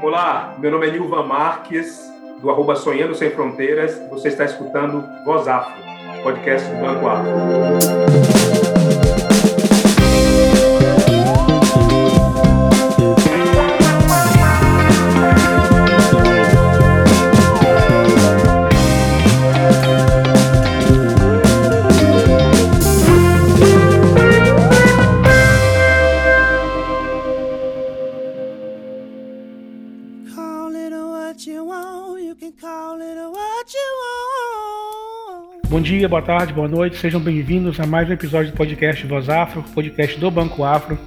Olá, meu nome é Nilvan Marques, do arroba Sonhando Sem Fronteiras. Você está escutando Voz Afro, podcast do Banco Afro. Dia, boa tarde, boa noite, sejam bem-vindos a mais um episódio do podcast Voz Afro, podcast do Banco Afro.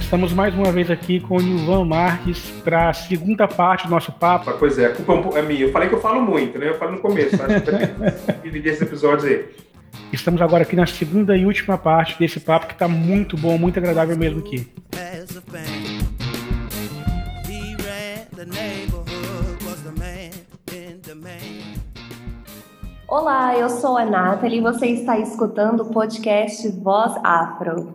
Estamos mais uma vez aqui com o Nilvan Marques para a segunda parte do nosso papo. Pois é, a culpa é minha. Eu falei que eu falo muito, né? Eu falo no começo, acho que dividir esses episódios aí. Estamos agora aqui na segunda e última parte desse papo que está muito bom, muito agradável mesmo aqui. Olá, eu sou a Nathalie e você está escutando o podcast Voz Afro.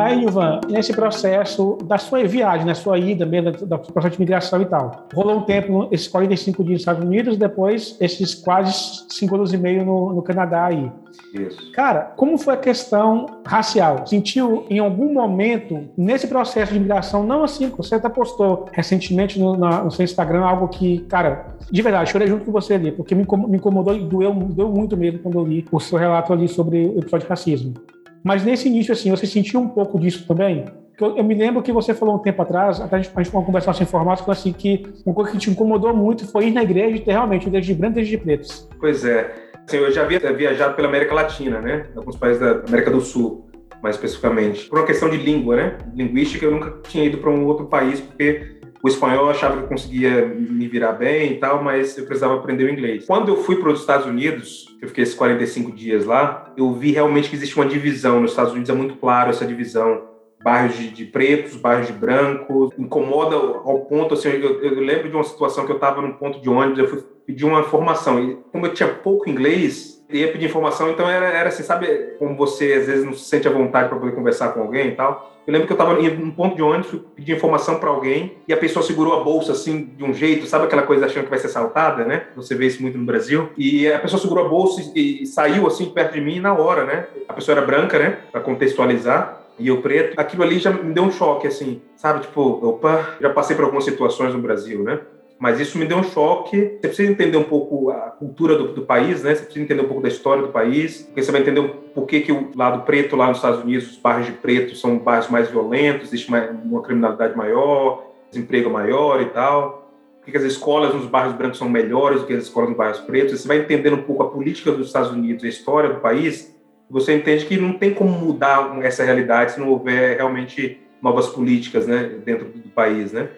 Aí, Ivan, nesse processo da sua viagem, na sua ida mesmo, da processo de migração e tal, rolou um tempo, esses 45 dias nos Estados Unidos, depois esses quase 5 anos e meio no, no Canadá aí. Isso. Cara, como foi a questão racial? Sentiu em algum momento, nesse processo de migração, não assim, você até postou recentemente no, na, no seu Instagram algo que, cara, de verdade, chorei junto com você ali, porque me incomodou e doeu, doeu muito mesmo quando eu li o seu relato ali sobre o episódio de racismo. Mas nesse início, assim, você sentiu um pouco disso também? Eu, eu, me lembro que você falou um tempo atrás, até a gente, a gente uma conversa sem formato, assim, que uma coisa que te incomodou muito foi ir na igreja e ter realmente igreja de brancos e de pretos. Pois é. Assim, eu já havia viajado pela América Latina, né? Alguns países da América do Sul, mais especificamente. Por uma questão de língua, né? Linguística, eu nunca tinha ido para um outro país, porque o espanhol eu achava que eu conseguia me virar bem e tal, mas eu precisava aprender o inglês. Quando eu fui para os Estados Unidos, eu fiquei esses 45 dias lá, eu vi realmente que existe uma divisão. Nos Estados Unidos é muito claro essa divisão. Bairros de, de pretos, bairros de brancos, incomoda ao ponto, assim, eu, eu lembro de uma situação que eu estava num ponto de ônibus, eu fui pedir uma informação, e como eu tinha pouco inglês, ia pedir informação, então era, era assim, sabe como você às vezes não se sente à vontade para poder conversar com alguém e tal? Eu lembro que eu estava em um ponto de ônibus, pedir informação para alguém e a pessoa segurou a bolsa assim de um jeito, sabe aquela coisa achando que vai ser saltada, né? Você vê isso muito no Brasil. E a pessoa segurou a bolsa e, e saiu assim perto de mim na hora, né? A pessoa era branca, né? Para contextualizar e eu preto. Aquilo ali já me deu um choque, assim, sabe? Tipo, opa, já passei por algumas situações no Brasil, né? Mas isso me deu um choque. Você precisa entender um pouco a cultura do, do, país, né? Você precisa entender um pouco da história do país, porque você vai entender por que, que o lado preto lá nos Estados Unidos, os bairros de preto são bairros mais violentos, existe uma, uma criminalidade maior, desemprego maior e tal. Por que, as escolas nos bairros brancos são melhores do que as escolas nos bairros pretos? Você vai entendendo um pouco a política dos Estados Unidos, a história do país, você entende que não tem como mudar essa realidade se não houver realmente novas políticas, né, dentro do país, né?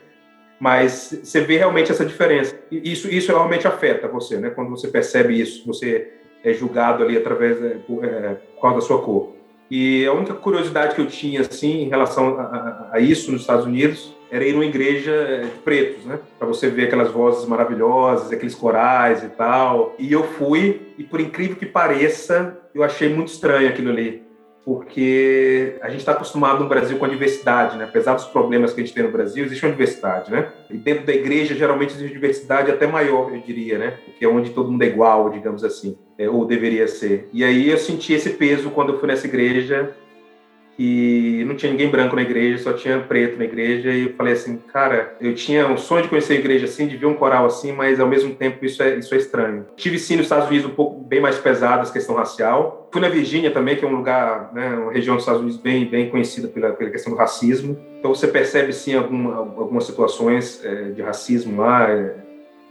Mas você vê realmente essa diferença. E isso, isso realmente afeta você, né? Quando você percebe isso, você é julgado ali através é, por, é, por causa da sua cor. E a única curiosidade que eu tinha, assim, em relação a, a, a isso nos Estados Unidos, era ir numa igreja é, de pretos, né? Para você ver aquelas vozes maravilhosas, aqueles corais e tal. E eu fui, e por incrível que pareça, eu achei muito estranho aquilo ali porque a gente está acostumado no Brasil com a diversidade, né? Apesar dos problemas que a gente tem no Brasil, existe uma diversidade, né? E dentro da igreja, geralmente, existe uma diversidade até maior, eu diria, né? Porque é onde todo mundo é igual, digamos assim, é, ou deveria ser. E aí eu senti esse peso quando eu fui nessa igreja que não tinha ninguém branco na igreja, só tinha preto na igreja, e eu falei assim, cara, eu tinha um sonho de conhecer a igreja assim, de ver um coral assim, mas ao mesmo tempo isso é, isso é estranho. Tive sim nos Estados Unidos um pouco bem mais pesado essa questão racial. Fui na Virgínia também, que é um lugar, né, uma região dos Estados Unidos bem, bem conhecida pela, pela questão do racismo. Então você percebe sim alguma, algumas situações é, de racismo lá. É.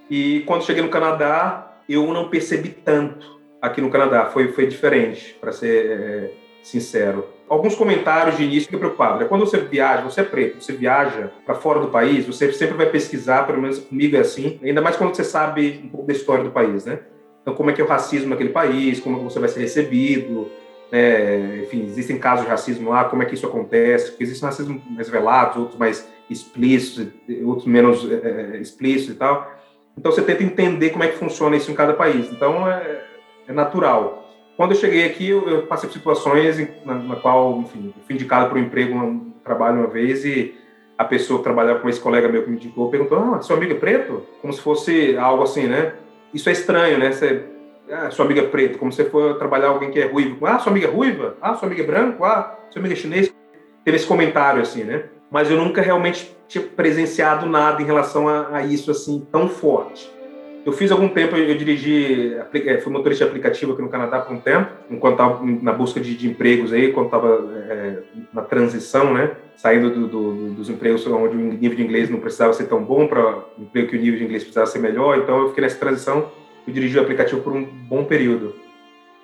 E quando cheguei no Canadá, eu não percebi tanto aqui no Canadá. Foi, foi diferente, para ser é, sincero alguns comentários de início que preocupado. Né? Quando você viaja, você é preto, você viaja para fora do país, você sempre vai pesquisar, pelo menos comigo é assim, ainda mais quando você sabe um pouco da história do país, né? Então, como é que é o racismo naquele país, como é você vai ser recebido, né? enfim, existem casos de racismo lá, como é que isso acontece, porque existem racismos mais velados, outros mais explícitos, outros menos é, explícitos e tal. Então você tenta entender como é que funciona isso em cada país. Então é, é natural. Quando eu cheguei aqui, eu, eu passei por situações na, na qual, enfim, fui indicado para um emprego, um trabalho uma vez e a pessoa que trabalhava com esse colega meu que me indicou perguntou: Ah, seu amigo é preto? Como se fosse algo assim, né? Isso é estranho, né? Você, ah, sua amiga é preto, como se for trabalhar alguém que é ruivo. Ah, sua amiga é ruiva? Ah, sua amiga é branco? Ah, sua amiga é chinês? Teve esse comentário assim, né? Mas eu nunca realmente tinha presenciado nada em relação a, a isso assim tão forte. Eu fiz algum tempo, eu dirigi, é, fui motorista de aplicativo aqui no Canadá por um tempo, enquanto estava na busca de, de, empregos aí, quando estava é, na transição, né? Saindo do, do, dos empregos onde o nível de inglês não precisava ser tão bom para o emprego que o nível de inglês precisava ser melhor. Então eu fiquei nessa transição, eu dirigi o aplicativo por um bom período.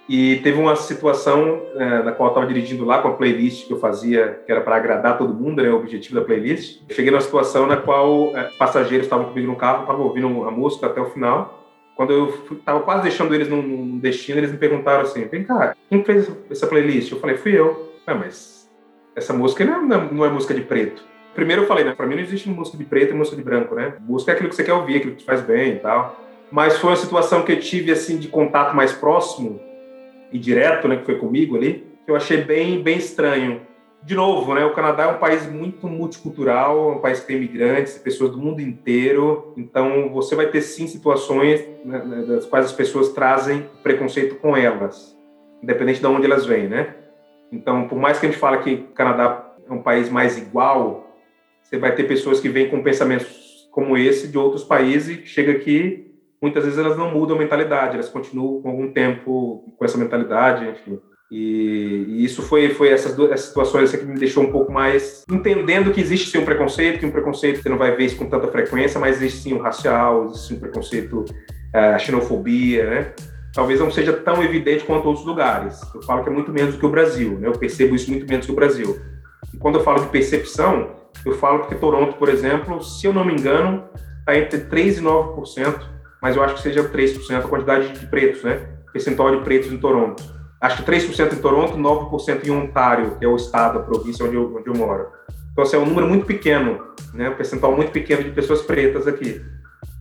E teve uma situação é, na qual eu estava dirigindo lá com a playlist que eu fazia, que era para agradar todo mundo, né, o objetivo da playlist. Eu cheguei numa situação na qual é, passageiros estavam comigo no carro, estavam ouvindo a música até o final. Quando eu estava quase deixando eles num destino, eles me perguntaram assim: vem cá, quem fez essa playlist? Eu falei: fui eu. Ah, mas essa música não é, não é música de preto. Primeiro eu falei, né, para mim não existe música de preto e música de branco, né? Música é aquilo que você quer ouvir, aquilo que te faz bem e tal. Mas foi uma situação que eu tive assim de contato mais próximo e direto, né, que foi comigo ali, que eu achei bem, bem estranho. De novo, né, o Canadá é um país muito multicultural, é um país que tem imigrantes, pessoas do mundo inteiro, então você vai ter sim situações né, né, das quais as pessoas trazem preconceito com elas, independente de onde elas vêm, né? Então, por mais que a gente fale que o Canadá é um país mais igual, você vai ter pessoas que vêm com pensamentos como esse de outros países, que chega aqui muitas vezes elas não mudam a mentalidade, elas continuam com algum tempo com essa mentalidade, enfim. E, e isso foi, foi essas, duas, situações que me deixou um pouco mais entendendo que existe sim um preconceito, que um preconceito você não vai ver isso com tanta frequência, mas existe sim o racial, existe o preconceito, a xenofobia, né? Talvez não seja tão evidente quanto outros lugares. Eu falo que é muito menos do que o Brasil, né? Eu percebo isso muito menos do que o Brasil. E quando eu falo de percepção, eu falo que Toronto, por exemplo, se eu não me engano, está entre 3 e 9% mas eu acho que seja 3% a quantidade de pretos, né? Percentual de pretos em Toronto. Acho que 3% em Toronto, 9% em Ontário, que é o estado, a província onde eu, onde eu moro. Então, assim, é um número muito pequeno, né? Um percentual muito pequeno de pessoas pretas aqui.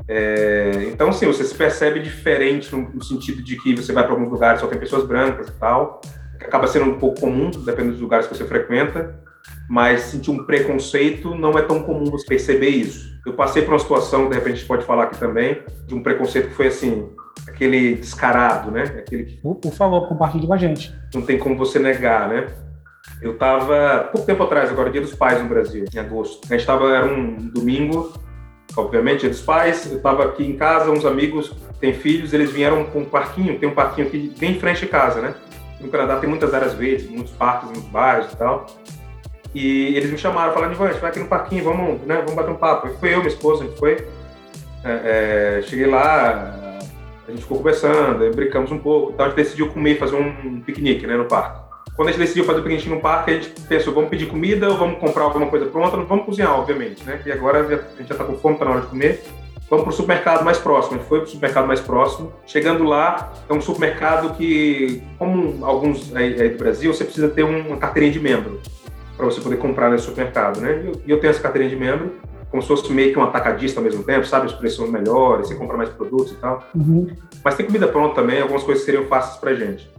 É, então, sim, você se percebe diferente no, no sentido de que você vai para alguns lugares só tem pessoas brancas e tal, que acaba sendo um pouco comum, dependendo dos lugares que você frequenta, mas sentir um preconceito não é tão comum você perceber isso. Eu passei por uma situação, de repente a gente pode falar aqui também, de um preconceito que foi assim, aquele descarado, né? Aquele que... por, favor, compartilhe com a gente. Não tem como você negar, né? Eu estava, pouco tempo atrás, agora, Dia dos Pais no Brasil, em agosto. A gente estava, era um domingo, obviamente, Dia dos Pais. Eu estava aqui em casa, uns amigos têm filhos, eles vieram com um parquinho, tem um parquinho aqui bem em frente de casa, né? No Canadá tem muitas áreas verdes, muitos parques, muitos bairros e tal. E eles me chamaram, falaram, Ivan, a gente vai aqui no parquinho, vamos, né, vamos bater um papo. foi eu, minha esposa, a gente foi. É, é, cheguei lá, a gente ficou conversando, brincamos um pouco. Então a gente decidiu comer, fazer um piquenique né, no parque. Quando a gente decidiu fazer o piquenique no parque, a gente pensou, vamos pedir comida ou vamos comprar alguma coisa pronta? Não vamos cozinhar, obviamente, né? E agora a gente já está com fome, está na hora de comer. Vamos para o supermercado mais próximo. A gente foi para o supermercado mais próximo. Chegando lá, é um supermercado que, como alguns aí, aí do Brasil, você precisa ter uma carteirinha de membro para você poder comprar no supermercado, né? E eu, eu, tenho essa carteirinha de membro, como se fosse meio que um atacadista ao mesmo tempo, sabe? Os preços são melhores, você compra mais produtos e tal. Uhum. Mas tem comida pronta também, algumas coisas seriam fáceis para gente.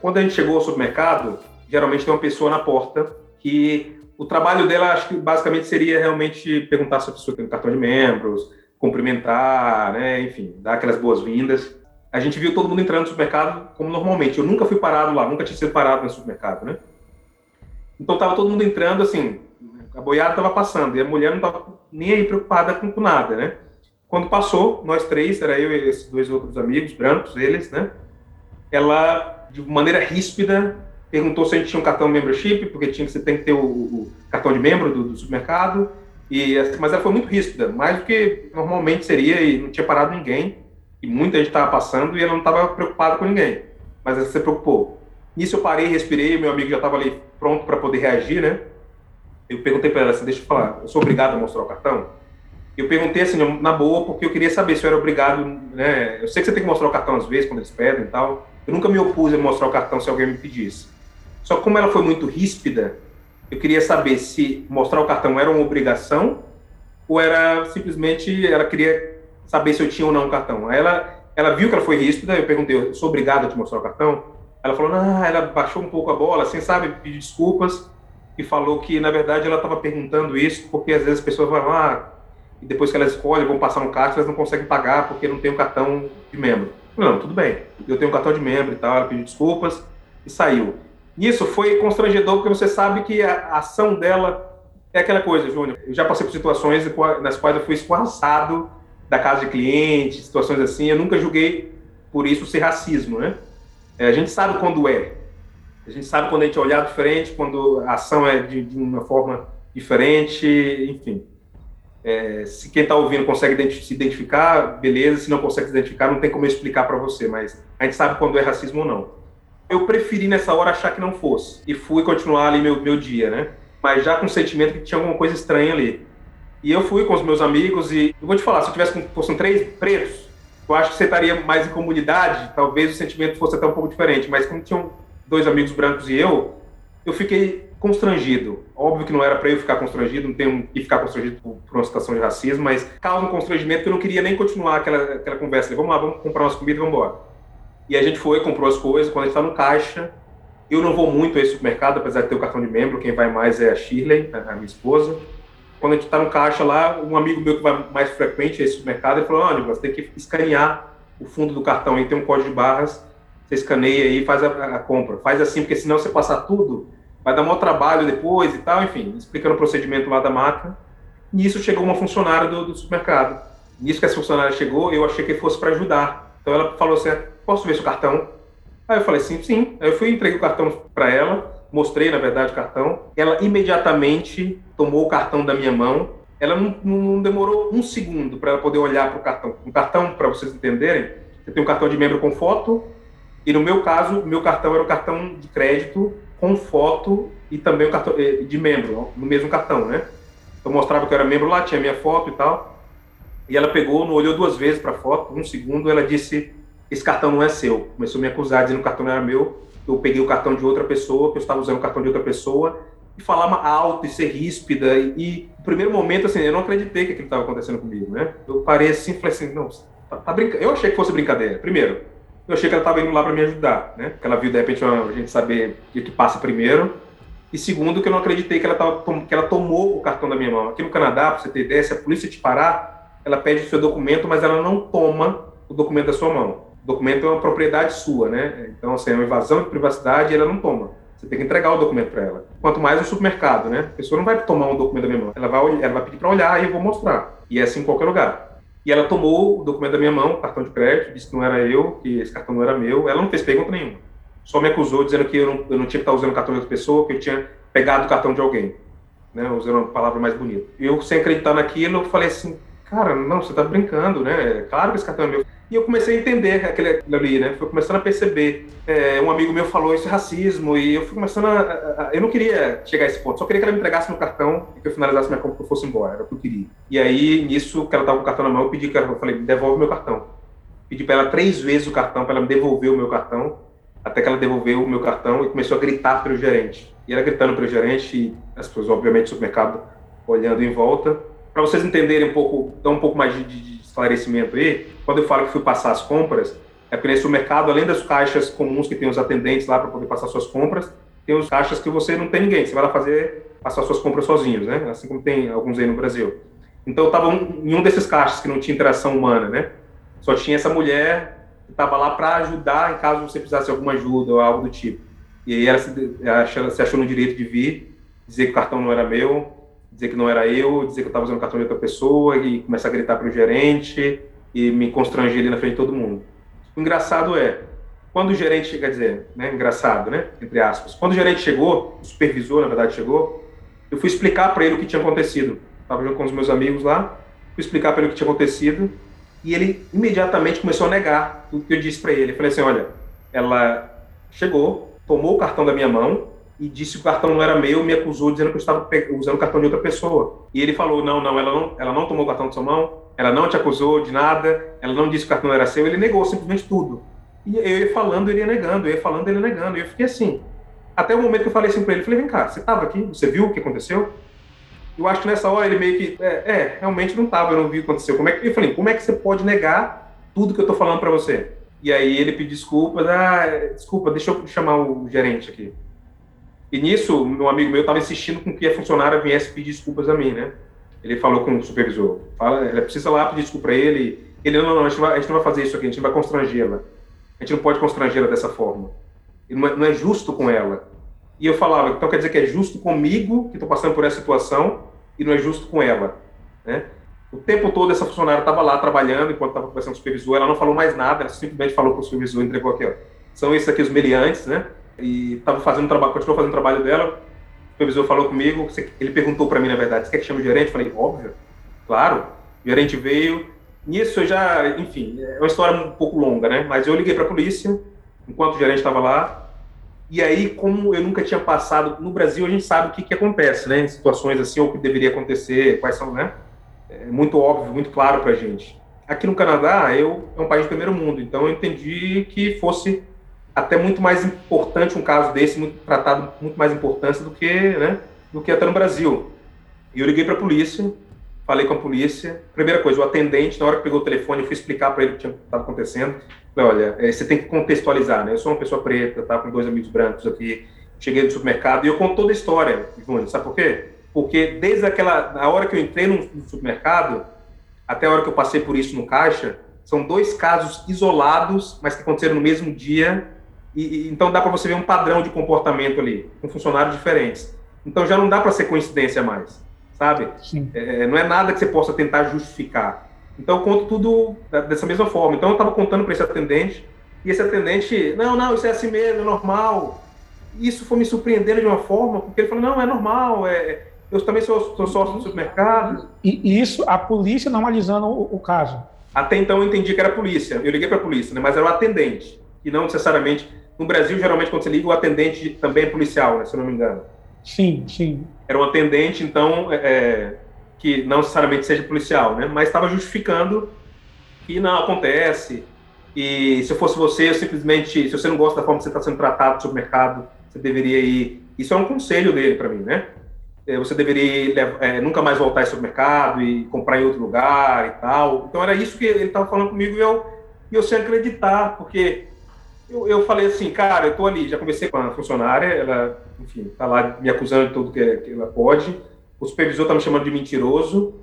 Quando a gente chegou ao supermercado, geralmente tem uma pessoa na porta que o trabalho dela, acho que basicamente seria realmente perguntar se a pessoa tem um cartão de membros, cumprimentar, né? Enfim, dar aquelas boas-vindas. A gente viu todo mundo entrando no supermercado como normalmente. Eu nunca fui parado lá, nunca tinha sido parado no supermercado, né? Então tava todo mundo entrando assim, a boiada tava passando e a mulher não tava nem aí preocupada com, nada, né? Quando passou, nós três, era eu e esses dois outros amigos, brancos, eles, né? Ela, de maneira ríspida, perguntou se a gente tinha um cartão membership, porque tinha que você tem que ter o, o cartão de membro do, do, supermercado. E, mas ela foi muito ríspida, mais do que normalmente seria, e não tinha parado ninguém. E muita gente estava passando e ela não estava preocupada com ninguém. Mas ela se preocupou. Nisso eu parei, respirei, meu amigo já estava ali pronto para poder reagir, né? Eu perguntei para ela assim, deixa eu falar, eu sou obrigado a mostrar o cartão? Eu perguntei assim, na boa, porque eu queria saber se eu era obrigado, né? Eu sei que você tem que mostrar o cartão às vezes, quando eles pedem e tal. Eu nunca me opus a mostrar o cartão se alguém me pedisse. Só que como ela foi muito ríspida, eu queria saber se mostrar o cartão era uma obrigação ou era simplesmente ela queria saber se eu tinha ou não o cartão. Aí ela, ela viu que ela foi ríspida, eu perguntei, eu sou obrigado a te mostrar o cartão? Ela falou, não, ela baixou um pouco a bola, assim, sabe, pediu desculpas e falou que, na verdade, ela estava perguntando isso porque às vezes as pessoas vão lá ah, e depois que elas escolhem, vão passar no caixa, elas não conseguem pagar porque não tem o cartão de membro. Não, tudo bem, eu tenho um cartão de membro e tal, ela pediu desculpas e saiu. Isso foi constrangedor porque você sabe que a ação dela é aquela coisa, Júnior. Eu já passei por situações nas quais eu fui escorraçado da casa de cliente, situações assim. Eu nunca julguei por isso ser racismo, né? É, a gente sabe quando é. A gente sabe quando a gente olhar diferente, quando a ação é de, de uma forma diferente, enfim. É, se quem está ouvindo consegue se identificar, beleza. Se não consegue se identificar, não tem como eu explicar para você, mas a gente sabe quando é racismo ou não. Eu preferi nessa hora achar que não fosse e fui continuar ali meu, meu dia, né? Mas já com o sentimento que tinha alguma coisa estranha ali. E eu fui com os meus amigos e eu vou te falar, se eu tivesse fossem três pretos, eu acho que você estaria mais em comunidade, talvez o sentimento fosse até um pouco diferente. Mas como tinham dois amigos brancos e eu, eu fiquei constrangido. Óbvio que não era para eu ficar constrangido, não tenho que ficar constrangido por, por, uma situação de racismo, mas causa um constrangimento que eu não queria nem continuar aquela, aquela conversa. Vamos lá, vamos comprar umas comidas e vamos embora. E a gente foi, comprou as coisas. Quando a gente está no caixa, eu não vou muito a esse supermercado, apesar de ter o cartão de membro. Quem vai mais é a Shirley, a minha esposa. Quando a gente está no caixa lá, um amigo meu que vai mais frequente a esse supermercado, ele falou: Olha, você tem que escanear o fundo do cartão aí, tem um código de barras, você escaneia aí e faz a, a compra. Faz assim, porque senão você passar tudo, vai dar maior trabalho depois e tal, enfim, explicando o procedimento lá da máquina. Nisso chegou uma funcionária do, do supermercado. Nisso que essa funcionária chegou, eu achei que fosse para ajudar. Então ela falou assim: posso ver seu cartão? Aí eu falei, sim, sim. Aí eu fui entreguei o cartão para ela, mostrei, na verdade, o cartão. Ela imediatamente tomou o cartão da minha mão. Ela não, não demorou um segundo para ela poder olhar para o cartão. Um cartão, para vocês entenderem, você tem um cartão de membro com foto, e no meu caso, meu cartão era um cartão de crédito com foto e também o cartão eh, de membro, no mesmo cartão, né? Eu mostrava que eu era membro lá, tinha minha foto e tal. E ela pegou, não olhou duas vezes para a foto, um segundo, ela disse: esse cartão não é seu. Começou a me acusar, dizendo que o cartão não era meu. Eu peguei o cartão de outra pessoa, que eu estava usando o cartão de outra pessoa, e falava alto e ser ríspida. E, e no primeiro momento, assim, eu não acreditei que aquilo estava acontecendo comigo, né? Eu parei assim falei assim, não, tá, tá brincando. Eu achei que fosse brincadeira. Primeiro, eu achei que ela estava indo lá para me ajudar, né? Que ela viu, de repente, a gente saber o que passa primeiro. E segundo, que eu não acreditei que ela, tava, que ela tomou o cartão da minha mão. Aqui no Canadá, para você ter ideia, se a polícia te parar, ela pede o seu documento, mas ela não toma o documento da sua mão documento é uma propriedade sua, né? Então, assim, é uma invasão de privacidade e ela não toma. Você tem que entregar o documento para ela. Quanto mais no supermercado, né? A pessoa não vai tomar um documento da minha mão. Ela vai, ela vai pedir para olhar e eu vou mostrar. E é assim em qualquer lugar. E ela tomou o documento da minha mão, cartão de crédito, disse que não era eu, que esse cartão não era meu. Ela não fez pergunta nenhuma. Só me acusou dizendo que eu não, eu não tinha que estar usando o cartão de outra pessoa, que eu tinha pegado o cartão de alguém. Né? Usando uma palavra mais bonita. Eu, sem acreditar naquilo, falei assim, cara, não, você está brincando, né? Claro que esse cartão é meu. E eu comecei a entender aquele ali, né? Fui começando a perceber. É, um amigo meu falou isso é racismo, e eu fui começando a, a, a, Eu não queria chegar a esse ponto, só queria que ela me entregasse meu cartão e que eu finalizasse minha compra e eu fosse embora, era o que eu queria. E aí, nisso, que ela tava com o cartão na mão, eu pedi que ela, eu falei, devolve meu cartão. Pedi para ela três vezes o cartão, para ela me devolver o meu cartão, até que ela devolveu o meu cartão e começou a gritar para o gerente. E ela gritando para o gerente, e as pessoas, obviamente, no supermercado olhando em volta. Para vocês entenderem um pouco, dar um pouco mais de, de esclarecimento aí, quando eu falo que fui passar as compras, é porque nesse mercado, além das caixas comuns que tem os atendentes lá para poder passar suas compras, tem os caixas que você não tem ninguém, você vai lá fazer, passar suas compras sozinhos, né? Assim como tem alguns aí no Brasil. Então eu estava em um desses caixas que não tinha interação humana, né? Só tinha essa mulher que estava lá para ajudar em caso você precisasse de alguma ajuda ou algo do tipo. E aí ela se, ela se achou no direito de vir, dizer que o cartão não era meu, dizer que não era eu, dizer que eu estava usando o cartão de outra pessoa e começar a gritar para o gerente e me constranger ali na frente de todo mundo. O engraçado é, quando o gerente, quer dizer, né, engraçado, né, entre aspas, quando o gerente chegou, o supervisor, na verdade, chegou, eu fui explicar para ele o que tinha acontecido. Estava junto com os meus amigos lá, fui explicar para ele o que tinha acontecido e ele imediatamente começou a negar tudo que eu disse para ele. Eu falei assim, olha, ela chegou, tomou o cartão da minha mão, e disse que o cartão não era meu, me acusou dizendo que eu estava usando o cartão de outra pessoa. E ele falou: não, não, ela não, ela não tomou o cartão de sua mão, ela não te acusou de nada, ela não disse que o cartão era seu, ele negou simplesmente tudo. E eu ia falando, ele ia negando, eu ia falando, ele ia negando. E eu fiquei assim. Até o momento que eu falei assim para ele: falei, vem cá, você estava aqui, você viu o que aconteceu? Eu acho que nessa hora ele meio que, é, é realmente não estava, eu não vi o que aconteceu. Como é que, eu falei, como é que você pode negar tudo que eu estou falando para você? E aí ele pediu desculpas, ah, desculpa, deixa eu chamar o gerente aqui. E nisso, meu amigo meu estava insistindo com que a funcionária viesse pedir desculpas a mim, né? Ele falou com o supervisor, fala, ela precisa lá pedir desculpa para ele. Ele, não, não, a gente, vai, a gente não vai fazer isso aqui, a gente vai constrangê-la. A gente não pode constrangê-la dessa forma. Não é, não é justo com ela. E eu falava, então quer dizer que é justo comigo, que estou passando por essa situação, e não é justo com ela, né? O tempo todo essa funcionária estava lá trabalhando, enquanto estava conversando com o supervisor, ela não falou mais nada, ela simplesmente falou para o supervisor, entregou aqui, ó. São esses aqui os meliantes, né? E estava fazendo trabalho, continuou fazendo o trabalho dela. O supervisor falou comigo, ele perguntou para mim, na verdade, você quer que chame o gerente? Eu falei, óbvio, claro. O gerente veio. Nisso eu já, enfim, é uma história um pouco longa, né? Mas eu liguei para a polícia, enquanto o gerente estava lá, e aí, como eu nunca tinha passado, no Brasil a gente sabe o que, que acontece, né? Em situações assim, ou o que deveria acontecer, quais são, né? É muito óbvio, muito claro para a gente. Aqui no Canadá, eu é um país de primeiro mundo, então eu entendi que fosse até muito mais importante um caso desse, muito tratado muito mais importância do que, né? Do que até no Brasil. E eu liguei para a polícia, falei com a polícia. Primeira coisa, o atendente, na hora que pegou o telefone, eu fui explicar para ele o que estava acontecendo. Falei, olha, é, você tem que contextualizar, né? Eu sou uma pessoa preta, tá com dois amigos brancos aqui, cheguei no supermercado e eu conto toda a história, Júnior, sabe por quê? Porque desde aquela, a hora que eu entrei no, no supermercado, até a hora que eu passei por isso no caixa, são dois casos isolados, mas que aconteceram no mesmo dia, e, e então dá para você ver um padrão de comportamento ali, com funcionários diferentes. Então já não dá para ser coincidência mais, sabe? É, não é nada que você possa tentar justificar. Então eu conto tudo dessa mesma forma. Então eu estava contando para esse atendente, e esse atendente, não, não, isso é assim mesmo, é normal. Isso foi me surpreendendo de uma forma, porque ele falou, não, é normal, é, eu também sou, sou sócio do supermercado. E isso, a polícia normalizando o, o caso? Até então eu entendi que era a polícia, eu liguei para a polícia, né, mas era o atendente, e não necessariamente. No Brasil, geralmente, quando você liga, o atendente também é policial, né, se eu não me engano. Sim, sim. Era um atendente, então, é, é que não necessariamente seja policial, né? Mas estava justificando que não acontece. E se eu fosse você, eu simplesmente, se você não gosta da forma que você está sendo tratado no supermercado, você deveria ir. Isso é um conselho dele para mim, né? É, você deveria é, nunca mais voltar ao supermercado e comprar em outro lugar e tal. Então era isso que ele estava falando comigo e eu, e eu sem acreditar, porque eu, eu falei assim, cara, eu tô ali, já conversei com a funcionária, ela, enfim, tá lá me acusando de tudo que, que ela pode o supervisor está me chamando de mentiroso,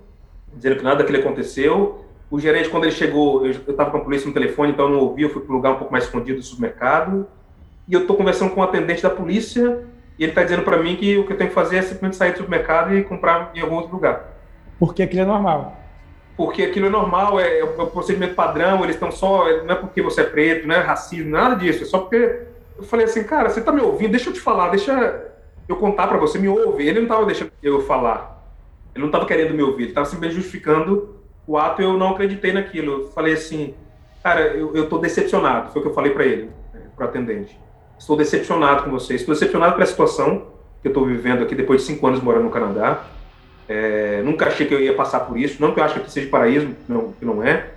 dizendo que nada daquilo aconteceu. O gerente, quando ele chegou, eu estava com a polícia no telefone, então eu não ouvi, eu fui para um lugar um pouco mais escondido do supermercado. E eu estou conversando com o um atendente da polícia e ele está dizendo para mim que o que eu tenho que fazer é simplesmente sair do supermercado e comprar em algum outro lugar. Porque aquilo é normal. Porque aquilo é normal, é, é o procedimento padrão, eles estão só. Não é porque você é preto, não é racismo, nada disso. É só porque. Eu falei assim, cara, você está me ouvindo, deixa eu te falar, deixa eu contar para você, me ouve. Ele não estava deixando eu falar. Ele não estava querendo me ouvir. Ele estava simplesmente justificando o ato eu não acreditei naquilo. Eu falei assim, cara, eu, eu tô decepcionado. Foi o que eu falei para ele, né, para o atendente. Estou decepcionado com você. Estou decepcionado pela situação que eu estou vivendo aqui depois de cinco anos morando no Canadá. É, nunca achei que eu ia passar por isso. Não que eu acho que seja paraíso, não, que não é.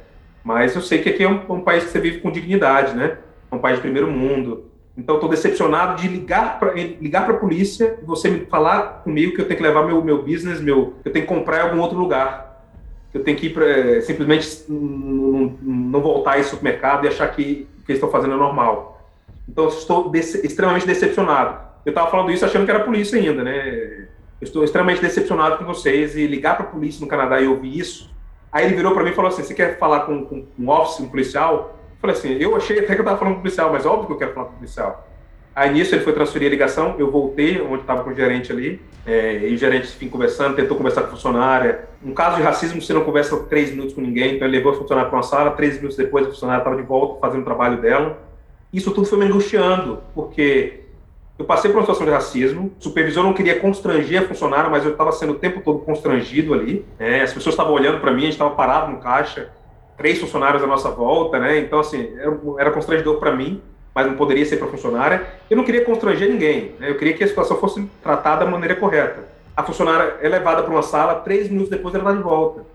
Mas eu sei que aqui é um, um país que você vive com dignidade, né? É um país de primeiro mundo. Então, estou decepcionado de ligar para ligar a polícia e você me falar comigo que eu tenho que levar meu, meu business, meu, que eu tenho que comprar em algum outro lugar. Que eu tenho que ir pra, eh, simplesmente não, não voltar esse supermercado e achar que o que eles estão fazendo é normal. Então, estou dece, extremamente decepcionado. Eu estava falando isso achando que era polícia ainda, né? Eu estou extremamente decepcionado com vocês e ligar para a polícia no Canadá e ouvir isso. Aí ele virou para mim e falou assim: Você quer falar com, com um office, um policial? Falei assim, eu achei até que eu estava falando com o policial, mas óbvio que eu quero falar com o policial. Aí nisso ele foi transferir a ligação, eu voltei, onde estava com o gerente ali, é, e o gerente, enfim, conversando, tentou conversar com a funcionária. Um caso de racismo, você não conversa três minutos com ninguém, então ele levou a funcionária para uma sala, três minutos depois a funcionária estava de volta fazendo o trabalho dela. Isso tudo foi me angustiando, porque eu passei por uma situação de racismo, o supervisor não queria constranger a funcionária, mas eu estava sendo o tempo todo constrangido ali. Né? As pessoas estavam olhando para mim, a gente estava parado no caixa, três funcionários à nossa volta, né? Então, assim, era, constrangedor para mim, mas não poderia ser para a funcionária. Eu não queria constranger ninguém, né? Eu queria que a situação fosse tratada da maneira correta. A funcionária é levada para uma sala, três minutos depois ela está de volta.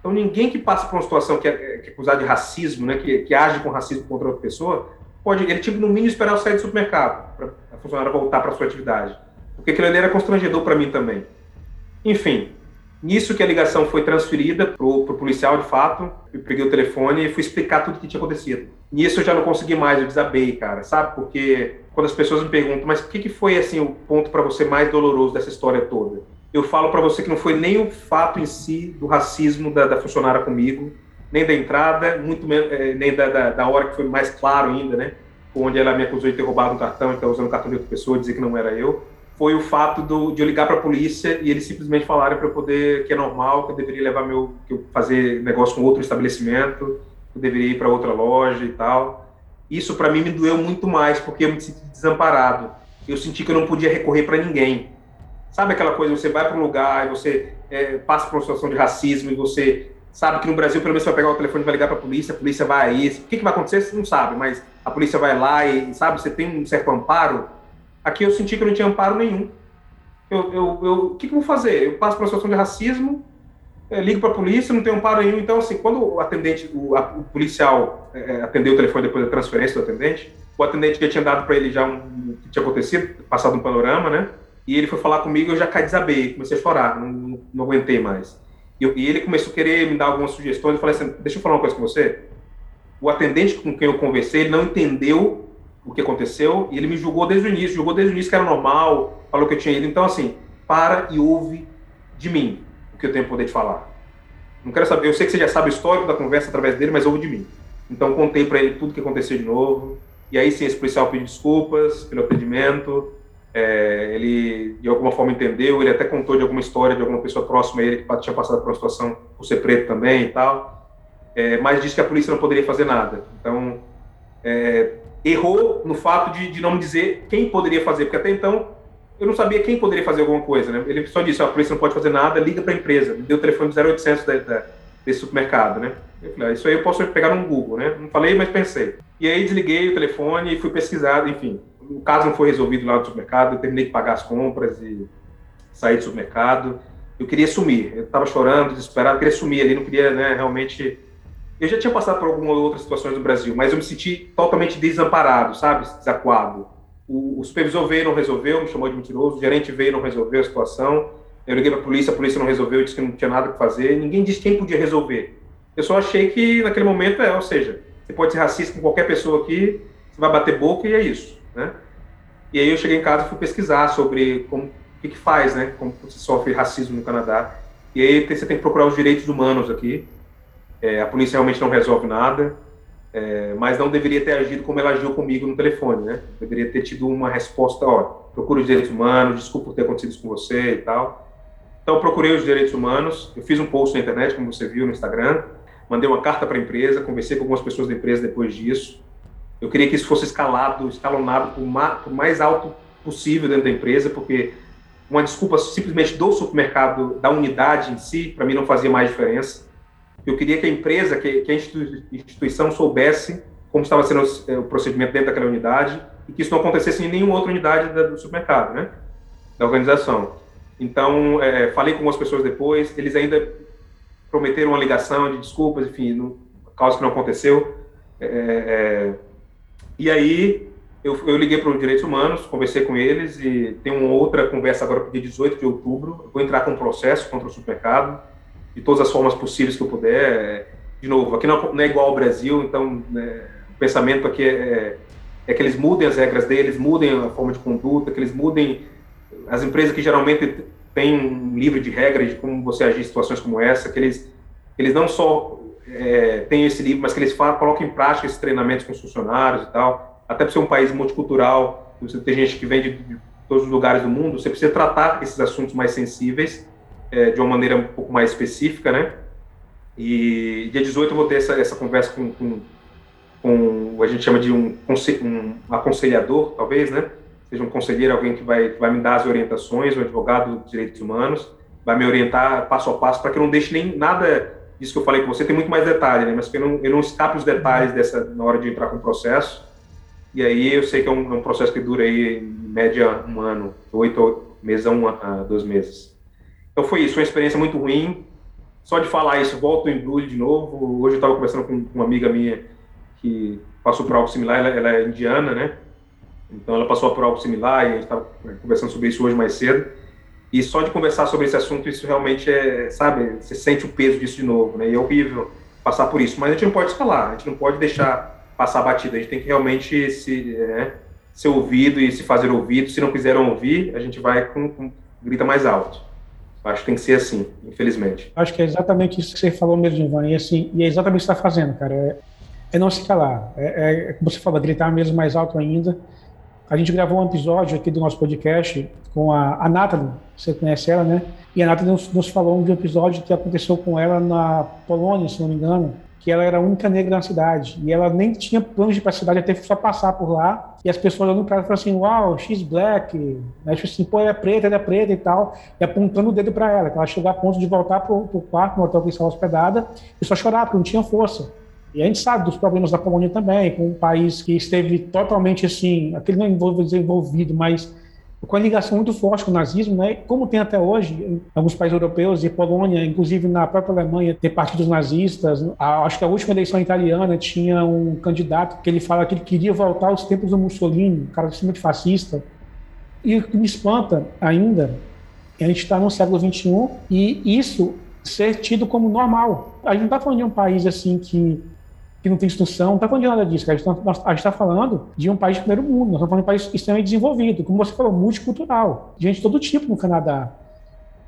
Então, ninguém que passa por uma situação que é, que é acusada de racismo, né? Que, que age com racismo contra outra pessoa, pode, ele tinha no mínimo, esperar eu sair do supermercado para a funcionária voltar para sua atividade. Porque aquilo ali era constrangedor para mim também. Enfim, Nisso que a ligação foi transferida para o policial, de fato, eu peguei o telefone e fui explicar tudo o que tinha acontecido. Nisso eu já não consegui mais, eu desabei, cara, sabe? Porque quando as pessoas me perguntam, mas o que, que foi, assim, o ponto para você mais doloroso dessa história toda? Eu falo para você que não foi nem o fato em si do racismo da, da funcionária comigo, nem da entrada, muito menos, é, nem da, da, da, hora que foi mais claro ainda, né? Onde ela me acusou de ter roubado um cartão e estar usando o cartão de outra pessoa, dizer que não era eu foi o fato do, de eu ligar para a polícia e eles simplesmente falarem para eu poder que é normal, que eu deveria levar meu, que eu fazer negócio com outro estabelecimento, que eu deveria ir para outra loja e tal. Isso para mim me doeu muito mais porque eu me senti desamparado. Eu senti que eu não podia recorrer para ninguém. Sabe aquela coisa, você vai para um lugar e você é, passa por uma situação de racismo e você sabe que no Brasil pelo menos você vai pegar o telefone e vai ligar para a polícia, a polícia vai aí, o que, que vai acontecer você não sabe, mas a polícia vai lá e sabe, você tem um certo amparo Aqui eu senti que eu não tinha amparo nenhum. Eu, eu, eu, o que, que eu vou fazer? Eu passo por uma situação de racismo, é, ligo para a polícia, não tenho amparo nenhum. Então, assim, quando o atendente, o, a, o policial é, atendeu o telefone depois da transferência do atendente, o atendente já tinha dado para ele já um, que tinha acontecido, passado um panorama, né? E ele foi falar comigo, eu já caí desabei, comecei a chorar, não, não, não aguentei mais. E, e, ele começou a querer me dar algumas sugestões. Eu falei assim: deixa eu falar uma coisa com você. O atendente com quem eu conversei, ele não entendeu o que aconteceu, e ele me julgou desde o início, julgou desde o início que era normal, falou que eu tinha ido. Então, assim, para e ouve de mim o que eu tenho poder de falar. Não quero saber, eu sei que você já sabe o histórico da conversa através dele, mas ouve de mim. Então, contei para ele tudo o que aconteceu de novo, e aí sim, esse policial pediu desculpas pelo atendimento, é, ele de alguma forma entendeu, ele até contou de alguma história de alguma pessoa próxima a ele que tinha passado por uma situação por ser preto também e tal, é, mas disse que a polícia não poderia fazer nada. Então, é, errou no fato de, de não me dizer quem poderia fazer, porque até então eu não sabia quem poderia fazer alguma coisa, né? Ele só disse, a polícia não pode fazer nada, liga para a empresa. Me deu o telefone de 0800 da, da, desse supermercado, né? Eu falei, ah, isso aí eu posso pegar no Google, né? Não falei, mas pensei. E aí desliguei o telefone e fui pesquisar, enfim. O caso não foi resolvido lá no supermercado, eu terminei de pagar as compras e sair do supermercado. Eu queria sumir, eu estava chorando, desesperado, queria sumir ali, não queria, né, realmente eu já tinha passado por algumas outras situações no Brasil, mas eu me senti totalmente desamparado, sabe? Desacuado. O, o supervisor veio não resolveu, me chamou de mentiroso, o gerente veio não resolveu a situação. Eu liguei para a polícia, a polícia não resolveu, disse que não tinha nada para fazer. Ninguém disse quem podia resolver. Eu só achei que naquele momento é, ou seja, você pode ser racista com qualquer pessoa aqui, você vai bater boca e é isso, né? E aí eu cheguei em casa e fui pesquisar sobre como o que, que faz, né? Como se sofre racismo no Canadá. E aí você tem que procurar os direitos humanos aqui. É, a polícia realmente não resolve nada, é, mas não deveria ter agido como ela agiu comigo no telefone, né? Deveria ter tido uma resposta, ó, procure os direitos humanos, desculpa por ter acontecido isso com você e tal. Então, procurei os direitos humanos, eu fiz um post na internet, como você viu no Instagram, mandei uma carta para a empresa, conversei com algumas pessoas da empresa depois disso. Eu queria que isso fosse escalado, escalonado por, por mais alto possível dentro da empresa, porque uma desculpa simplesmente do supermercado, da unidade em si, para mim não fazia mais diferença. Eu queria que a empresa, que, que a instituição soubesse como estava sendo o, é, o, procedimento dentro daquela unidade e que isso não acontecesse em nenhuma outra unidade da, do supermercado, né? Da organização. Então, é, falei com algumas pessoas depois, eles ainda prometeram uma ligação de desculpas, enfim, no caso que não aconteceu. É, é, e aí, eu, eu liguei para os direitos humanos, conversei com eles e tem uma outra conversa agora para o dia 18 de outubro. Eu vou entrar com um processo contra o supermercado de todas as formas possíveis que eu puder. De novo, aqui não, é igual ao Brasil, então né, o pensamento aqui é, é, que eles mudem as regras deles, mudem a forma de conduta, que eles mudem as empresas que geralmente têm um livro de regras de como você agir em situações como essa, que eles, eles não só é, têm esse livro, mas que eles falam, colocam em prática esses treinamentos com os funcionários e tal. Até por ser um país multicultural, você tem gente que vem de, de todos os lugares do mundo, você precisa tratar esses assuntos mais sensíveis é, de uma maneira um pouco mais específica, né? E dia 18 eu vou ter essa, essa conversa com, com, com a gente chama de um, um aconselhador, talvez, né? Seja um conselheiro, alguém que vai, que vai me dar as orientações, um advogado de direitos humanos, vai me orientar passo a passo para que eu não deixe nem nada disso que eu falei com você, tem muito mais detalhe, né? Mas eu não, eu não escape os detalhes dessa na hora de entrar com o processo. E aí eu sei que é um, é um processo que dura aí, em média, um ano, oito meses a, um, dois meses. Então foi isso, foi uma experiência muito ruim. Só de falar isso, volto o embrulho de novo. Hoje eu estava conversando com uma amiga minha que passou por algo similar, ela, ela, é indiana, né? Então ela passou por algo similar e a gente estava conversando sobre isso hoje mais cedo. E só de conversar sobre esse assunto, isso realmente é, sabe, você sente o peso disso de novo, né? E é horrível passar por isso. Mas a gente não pode escalar, a gente não pode deixar passar batida, a gente tem que realmente se, é, ser ouvido e se fazer ouvido. Se não quiseram ouvir, a gente vai com, com grita mais alto. Acho que tem que ser assim, infelizmente. Acho que é exatamente isso que você falou mesmo, Ivan. E, assim, e é exatamente o que você está fazendo, cara. É, é, não se calar. É, é, como você falou, gritar mesmo mais alto ainda. A gente gravou um episódio aqui do nosso podcast com a, a Nathalie, você conhece ela, né? E a Nathalie nos, nos falou de um episódio que aconteceu com ela na Polônia, se não me engano, que ela era a única negra na cidade. E ela nem tinha planos de ir para a cidade, que só passar por lá. E as pessoas olhando para ela e falaram assim: Uau, she's black. Aí, assim, pô, ela é preta, ela é preta e tal. E apontando o dedo para ela. Que ela chegou a ponto de voltar para o quarto, no hotel que estava hospedada, e só chorar, porque não tinha força. E a gente sabe dos problemas da Polônia também, com um país que esteve totalmente assim, aquele não envolve desenvolvido, mas com a ligação muito forte com o nazismo, né? como tem até hoje em alguns países europeus e Polônia, inclusive na própria Alemanha, tem partidos nazistas. A, acho que a última eleição italiana tinha um candidato que ele fala que ele queria voltar aos tempos do Mussolini, um cara extremamente fascista. E o que me espanta ainda, a gente está no século XXI e isso ser tido como normal. A gente não está falando de um país assim que que não tem instrução, não está falando de nada disso. A gente está tá falando de um país de primeiro mundo, nós estamos falando de um país extremamente desenvolvido, como você falou, multicultural, gente de todo tipo no Canadá.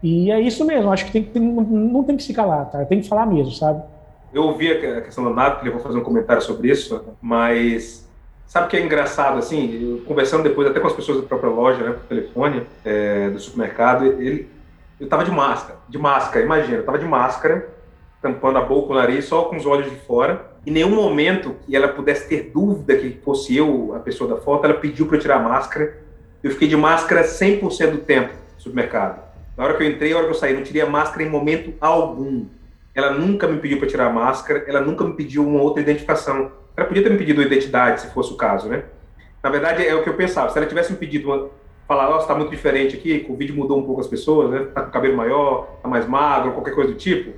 E é isso mesmo, acho que tem, tem, não tem que se calar, tá? tem que falar mesmo, sabe? Eu ouvi a questão do NATO, eu vou fazer um comentário sobre isso, mas sabe o que é engraçado, assim, conversando depois até com as pessoas da própria loja, né, por telefone, é, do supermercado, ele, eu estava de máscara, de máscara, imagina, eu estava de máscara, tampando a boca, o nariz, só com os olhos de fora, em nenhum momento que ela pudesse ter dúvida que fosse eu a pessoa da foto, ela pediu para eu tirar a máscara. Eu fiquei de máscara 100% do tempo no supermercado. Na hora que eu entrei, na hora que eu saí, não tirei a máscara em momento algum. Ela nunca me pediu para tirar a máscara, ela nunca me pediu uma outra identificação. Ela podia ter me pedido identidade, se fosse o caso, né? Na verdade, é o que eu pensava. Se ela tivesse me pedido uma, falar, nossa, está muito diferente aqui, o vídeo mudou um pouco as pessoas, né? Tá com cabelo maior, tá mais magro, qualquer coisa do tipo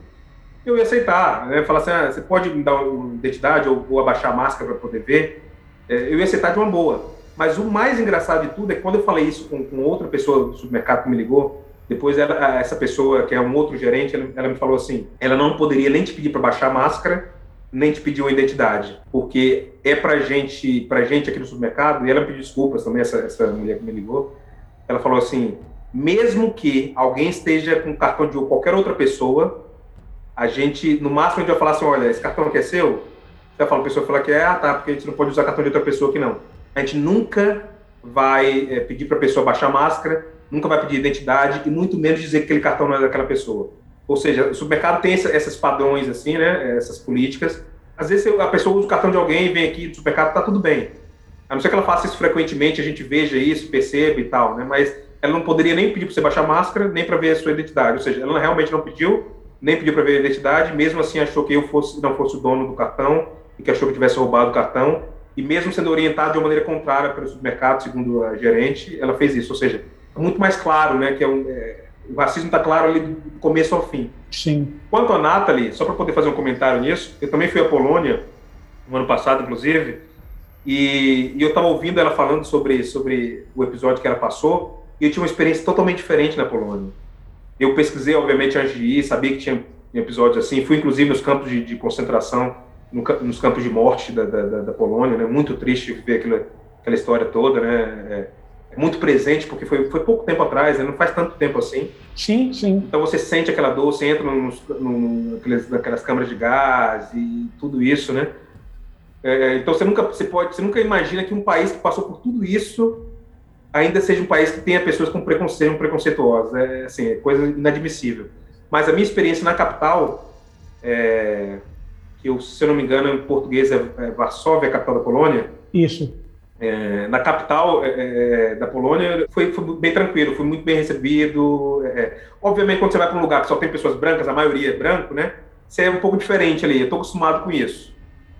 eu ia aceitar, né? Falar assim, ah, você pode me dar uma identidade ou, abaixar a máscara para poder ver. É, eu ia aceitar de uma boa. Mas o mais engraçado de tudo é que quando eu falei isso com, com outra pessoa do supermercado que me ligou, depois ela, essa pessoa, que é um outro gerente, ela, ela me falou assim, ela não poderia nem te pedir para baixar a máscara, nem te pedir uma identidade, porque é pra gente, pra gente aqui no supermercado, e ela me pediu desculpas também, essa, essa mulher que me ligou, ela falou assim, mesmo que alguém esteja com cartão de qualquer outra pessoa, a gente, no máximo, a gente vai falar assim, olha, esse cartão aqui é seu? Você a pessoa fala que é, ah, tá, porque a gente não pode usar cartão de outra pessoa aqui, não. A gente nunca vai é, pedir para a pessoa baixar a máscara, nunca vai pedir identidade e muito menos dizer que aquele cartão não é daquela pessoa. Ou seja, o supermercado tem essa, esses padrões, assim, né, essas políticas. Às vezes a pessoa usa o cartão de alguém e vem aqui do supermercado, tá tudo bem. A não ser que ela faça isso frequentemente, a gente veja isso, perceba e tal, né, mas ela não poderia nem pedir para você baixar a máscara, nem para ver a sua identidade. Ou seja, ela realmente não pediu, nem pediu para ver a identidade, mesmo assim achou que eu fosse, não fosse o dono do cartão e que achou que tivesse roubado o cartão. E mesmo sendo orientada de uma maneira contrária pelo supermercado, segundo a gerente, ela fez isso. Ou seja, é muito mais claro, né, que é um, é, o racismo está claro ali do começo ao fim. Sim. Quanto a Nathalie, só para poder fazer um comentário nisso, eu também fui à Polônia, no ano passado, inclusive, e, e eu estava ouvindo ela falando sobre, sobre o episódio que ela passou, e eu tive uma experiência totalmente diferente na Polônia. Eu pesquisei, obviamente, antes de ir, sabia que tinha episódios assim. Fui, inclusive, nos campos de, de concentração, no, nos campos de morte da, da, da, Polônia, né? Muito triste ver aquela, aquela história toda, né? É, é muito presente, porque foi, foi pouco tempo atrás, né? não faz tanto tempo assim. Sim, sim. Então você sente aquela dor, você entra nos, no, naquelas, naquelas câmaras de gás e tudo isso, né? É, então você nunca, você, pode, você nunca imagina que um país que passou por tudo isso ainda seja um país que tenha pessoas com preconceito, preconceituosas. É, assim, é coisa inadmissível. Mas a minha experiência na capital, é, que eu, se eu não me engano, em português é, é Varsóvia, a capital da Polônia. Isso. É, na capital é, é da Polônia foi, foi, bem tranquilo, fui muito bem recebido. É, obviamente, quando você vai para um lugar que só tem pessoas brancas, a maioria é branco, né? Você é um pouco diferente ali. Eu estou acostumado com isso.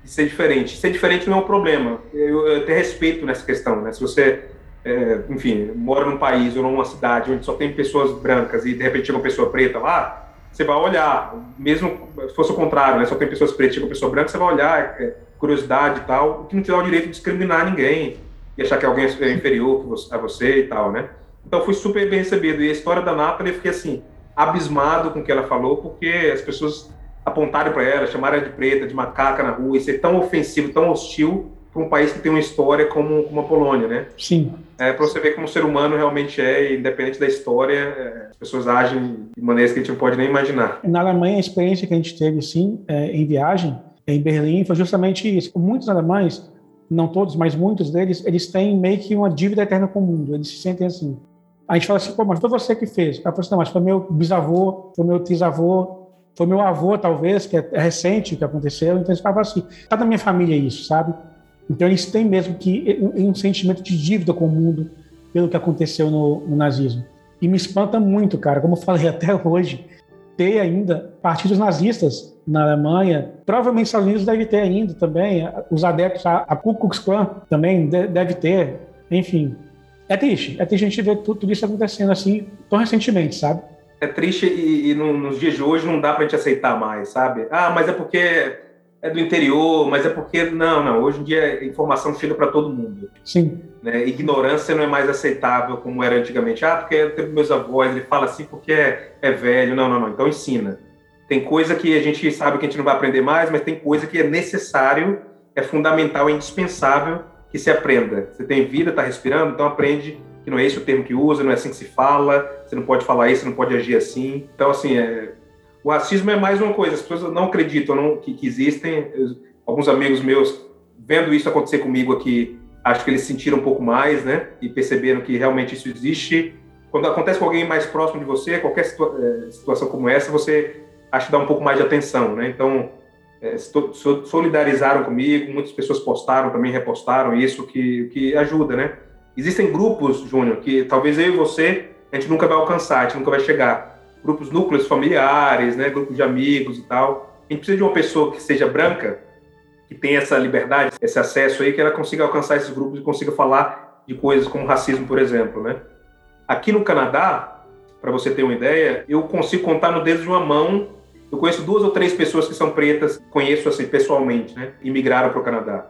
De ser diferente. Ser diferente não é um problema. Eu, eu tenho respeito nessa questão, né? Se você é, enfim, mora num país ou numa cidade onde só tem pessoas brancas e de repente chega uma pessoa preta lá, você vai olhar, mesmo se fosse o contrário, né, só tem pessoas pretas e chega uma pessoa branca, você vai olhar, é, curiosidade e tal, o que não te dá o direito de discriminar ninguém e achar que alguém é inferior a você e tal, né? Então fui super bem recebido. E a história da Nathalie, eu fiquei assim, abismado com o que ela falou, porque as pessoas apontaram para ela, chamaram ela de preta, de macaca na rua, e ser tão ofensivo, tão hostil para um país que tem uma história como, como a Polônia, né? Sim. É, para você ver como o ser humano realmente é, independente da história, é, as pessoas agem de maneiras que a gente não pode nem imaginar. Na Alemanha, a experiência que a gente teve, sim, é, em viagem, em Berlim, foi justamente isso. Muitos alemães, não todos, mas muitos deles, eles têm meio que uma dívida eterna com o mundo, eles se sentem assim. A gente fala assim, pô, mas foi você que fez. Cara fala assim, não, mas foi meu bisavô, foi meu trisavô, foi meu avô, talvez, que é recente que aconteceu. Então, eles falam assim, tá na minha família isso, sabe? Então, eles têm mesmo que um sentimento de dívida com o mundo pelo que aconteceu no, no nazismo. E me espanta muito, cara, como eu falei até hoje, ter ainda partidos nazistas na Alemanha. Provavelmente os Estados Unidos deve ter ainda também. Os adeptos a, a Ku Klux Klan também deve ter. Enfim, é triste. É triste a gente ver tudo, tudo isso acontecendo assim tão recentemente, sabe? É triste e, e no, nos dias de hoje não dá pra gente aceitar mais, sabe? Ah, mas é porque é do interior, mas é porque não, não. Hoje em dia a informação chega para todo mundo. Sim. Né? Ignorância não é mais aceitável como era antigamente. Ah, porque tem meus avós, ele fala assim porque é, é velho. Não, não, não. Então ensina. Tem coisa que a gente sabe que a gente não vai aprender mais, mas tem coisa que é necessário, é fundamental, é indispensável que se aprenda. Você tem vida, está respirando, então aprende que não é esse o termo que usa, não é assim que se fala, você não pode falar isso, você não pode agir assim. Então, assim, é, o racismo é mais uma coisa, as pessoas não acreditam não, que, que, existem. Alguns amigos meus, vendo isso acontecer comigo aqui, acho que eles sentiram um pouco mais, né? E perceberam que realmente isso existe. Quando acontece com alguém mais próximo de você, qualquer situa é, situação como essa, você acha que dá um pouco mais de atenção, né? Então, é, solidarizaram comigo, muitas pessoas postaram também, repostaram isso, que, que ajuda, né? Existem grupos, Júnior, que talvez eu e você, a gente nunca vai alcançar, a gente nunca vai chegar grupos núcleos familiares, né, grupos de amigos e tal. A gente precisa de uma pessoa que seja branca, que tenha essa liberdade, esse acesso aí, que ela consiga alcançar esses grupos e consiga falar de coisas como racismo, por exemplo, né? Aqui no Canadá, para você ter uma ideia, eu consigo contar no dedo de uma mão. Eu conheço duas ou três pessoas que são pretas, conheço assim pessoalmente, né? Imigraram para o Canadá.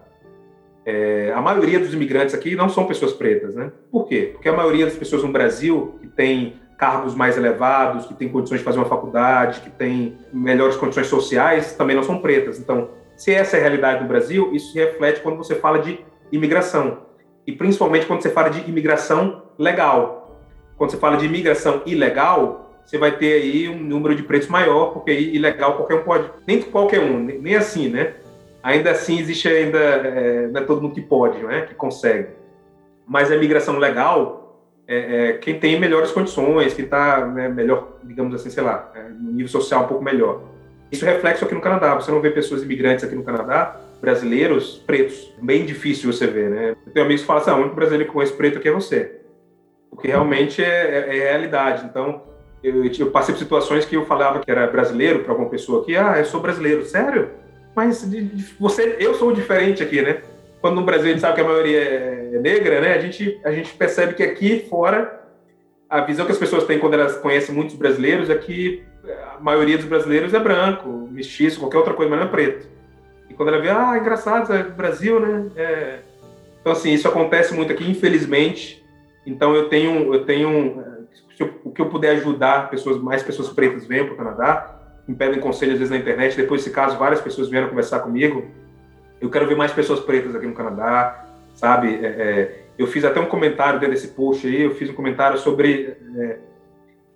É, a maioria dos imigrantes aqui não são pessoas pretas, né? Por quê? Porque a maioria das pessoas no Brasil que tem cargos mais elevados, que têm condições de fazer uma faculdade, que têm melhores condições sociais, também não são pretas. Então, se essa é a realidade no Brasil, isso se reflete quando você fala de imigração. E principalmente quando você fala de imigração legal. Quando você fala de imigração ilegal, você vai ter aí um número de pretos maior, porque ilegal qualquer um pode. Nem qualquer um, nem assim, né? Ainda assim, existe ainda. É, não é todo mundo que pode, não é? Que consegue. Mas a imigração legal, é, é, quem tem melhores condições, quem está né, melhor, digamos assim, sei lá, é, nível social um pouco melhor. Isso reflexo aqui no Canadá. Você não vê pessoas imigrantes aqui no Canadá, brasileiros, pretos. Bem difícil você ver, né? Eu tenho amigos que falam assim, ah, o único brasileiro que conhece preto aqui é você. Porque realmente é, é, é realidade. Então, eu, eu, passei por situações que eu falava que era brasileiro para alguma pessoa aqui, ah, eu sou brasileiro. Sério? Mas você, eu sou diferente aqui, né? Quando no Brasil a gente sabe que a maioria é negra, né? A gente, a gente percebe que aqui fora a visão que as pessoas têm quando elas conhecem muitos brasileiros é que a maioria dos brasileiros é branco, mestiço, qualquer outra coisa, mas não é preto. E quando ela vê, ah, engraçado, é Brasil, né? É... Então, assim, isso acontece muito aqui, infelizmente. Então, eu tenho, eu tenho, eu, o que eu puder ajudar pessoas, mais pessoas pretas venham para o Canadá, me pedem conselho às vezes na internet. Depois desse caso, várias pessoas vieram conversar comigo eu quero ver mais pessoas pretas aqui no Canadá, sabe? É, é, eu fiz até um comentário dentro desse post aí, eu fiz um comentário sobre... É,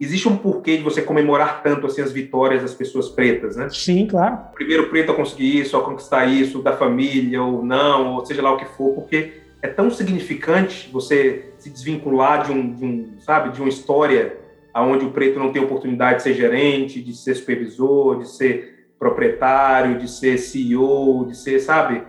existe um porquê de você comemorar tanto assim as vitórias das pessoas pretas, né? Sim, claro. O primeiro preto a conseguir isso, a conquistar isso, da família ou não, ou seja lá o que for, porque é tão significante você se desvincular de um, de um sabe, de uma história aonde o preto não tem oportunidade de ser gerente, de ser supervisor, de ser proprietário, de ser CEO, de ser, sabe,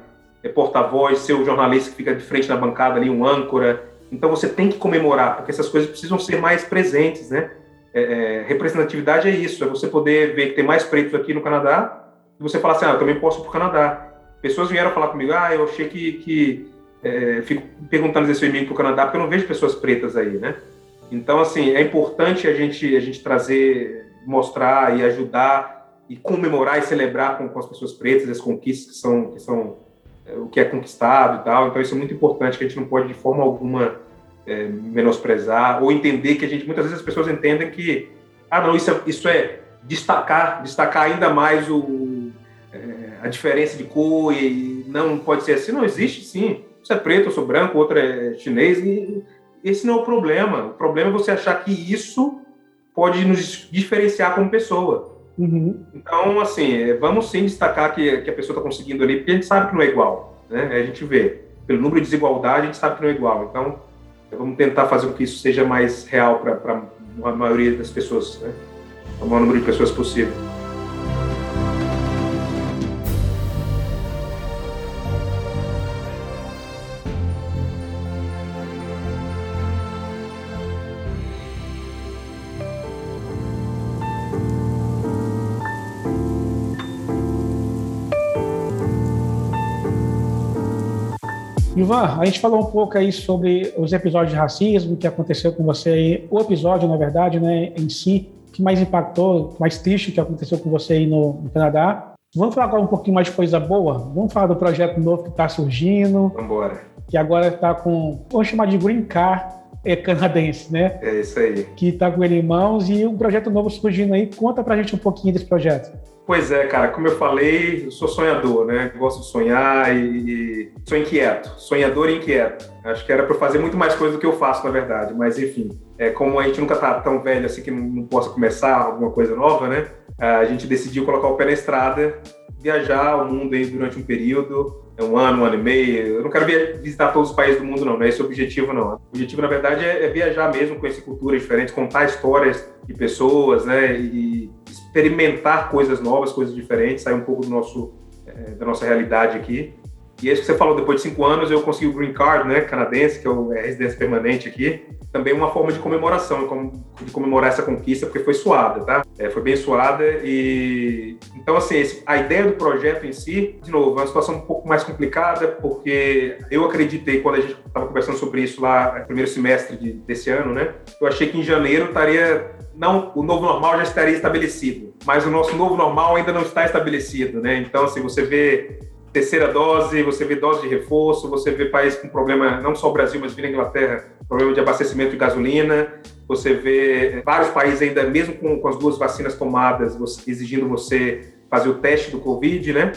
é porta-voz, ser o jornalista que fica de frente na bancada ali, um âncora. Então você tem que comemorar, porque essas coisas precisam ser mais presentes, né? É, é, representatividade é isso, é você poder ver que tem mais pretos aqui no Canadá e você falar assim, ah, eu também posso ir para o Canadá. Pessoas vieram falar comigo, ah, eu achei que, que é, fico perguntando se eu para o Canadá porque eu não vejo pessoas pretas aí, né? Então, assim, é importante a gente, a gente trazer, mostrar e ajudar e comemorar e celebrar com, com as pessoas pretas as conquistas que são, que são é, o que é conquistado e tal. Então isso é muito importante, que a gente não pode de forma alguma é, menosprezar ou entender que a gente muitas vezes as pessoas entendem que ah não isso é, isso é destacar destacar ainda mais o é, a diferença de cor e não pode ser assim. Não existe sim. Você é preto eu sou branco outro é chinês e esse não é o problema. O problema é você achar que isso pode nos diferenciar como pessoa uhum. então assim é, vamos sim destacar que, que a pessoa está conseguindo ali porque a gente sabe que não é igual né a gente vê pelo número de desigualdade a gente sabe que não é igual então Vamos tentar fazer com que isso seja mais real para a maioria das pessoas, né? o maior número de pessoas possível. Ivan, a gente falou um pouco aí sobre os episódios de racismo que aconteceu com você aí, o episódio, na verdade, né, em si, que mais impactou, mais triste que aconteceu com você aí no, no Canadá. Vamos falar agora um pouquinho mais de coisa boa? Vamos falar do projeto novo que está surgindo. Vamos embora. Que agora está com, vamos chamar de Green Car é canadense, né? É isso aí. Que está com ele em mãos e um projeto novo surgindo aí. Conta pra gente um pouquinho desse projeto. Pois é, cara, como eu falei, eu sou sonhador, né? Gosto de sonhar e, sou inquieto, sonhador e inquieto. Acho que era para fazer muito mais coisa do que eu faço, na verdade, mas enfim, é, como a gente nunca tá tão velho assim que não, não possa começar alguma coisa nova, né? A gente decidiu colocar o pé na estrada, viajar o mundo aí durante um período, é um ano, um ano e meio. Eu não quero visitar todos os países do mundo, não. Não é esse o objetivo, não. O objetivo, na verdade, é, é viajar mesmo, conhecer culturas diferentes, contar histórias de pessoas, né? E experimentar coisas novas, coisas diferentes, sair um pouco do nosso, é, da nossa realidade aqui. E é isso que você falou, depois de cinco anos eu consegui o Green Card, né, canadense, que é a residência permanente aqui. Também uma forma de comemoração, de comemorar essa conquista, porque foi suada, tá? É, foi bem suada e... Então, assim, a ideia do projeto em si, de novo, é uma situação um pouco mais complicada, porque eu acreditei, quando a gente estava conversando sobre isso lá, primeiro semestre de, desse ano, né, eu achei que em janeiro estaria não, o novo normal já estaria estabelecido, mas o nosso novo normal ainda não está estabelecido, né? Então, assim, você vê terceira dose, você vê dose de reforço, você vê países com problema, não só o Brasil, mas vira Inglaterra, problema de abastecimento de gasolina, você vê vários países ainda, mesmo com, com as duas vacinas tomadas, você, exigindo você fazer o teste do Covid, né?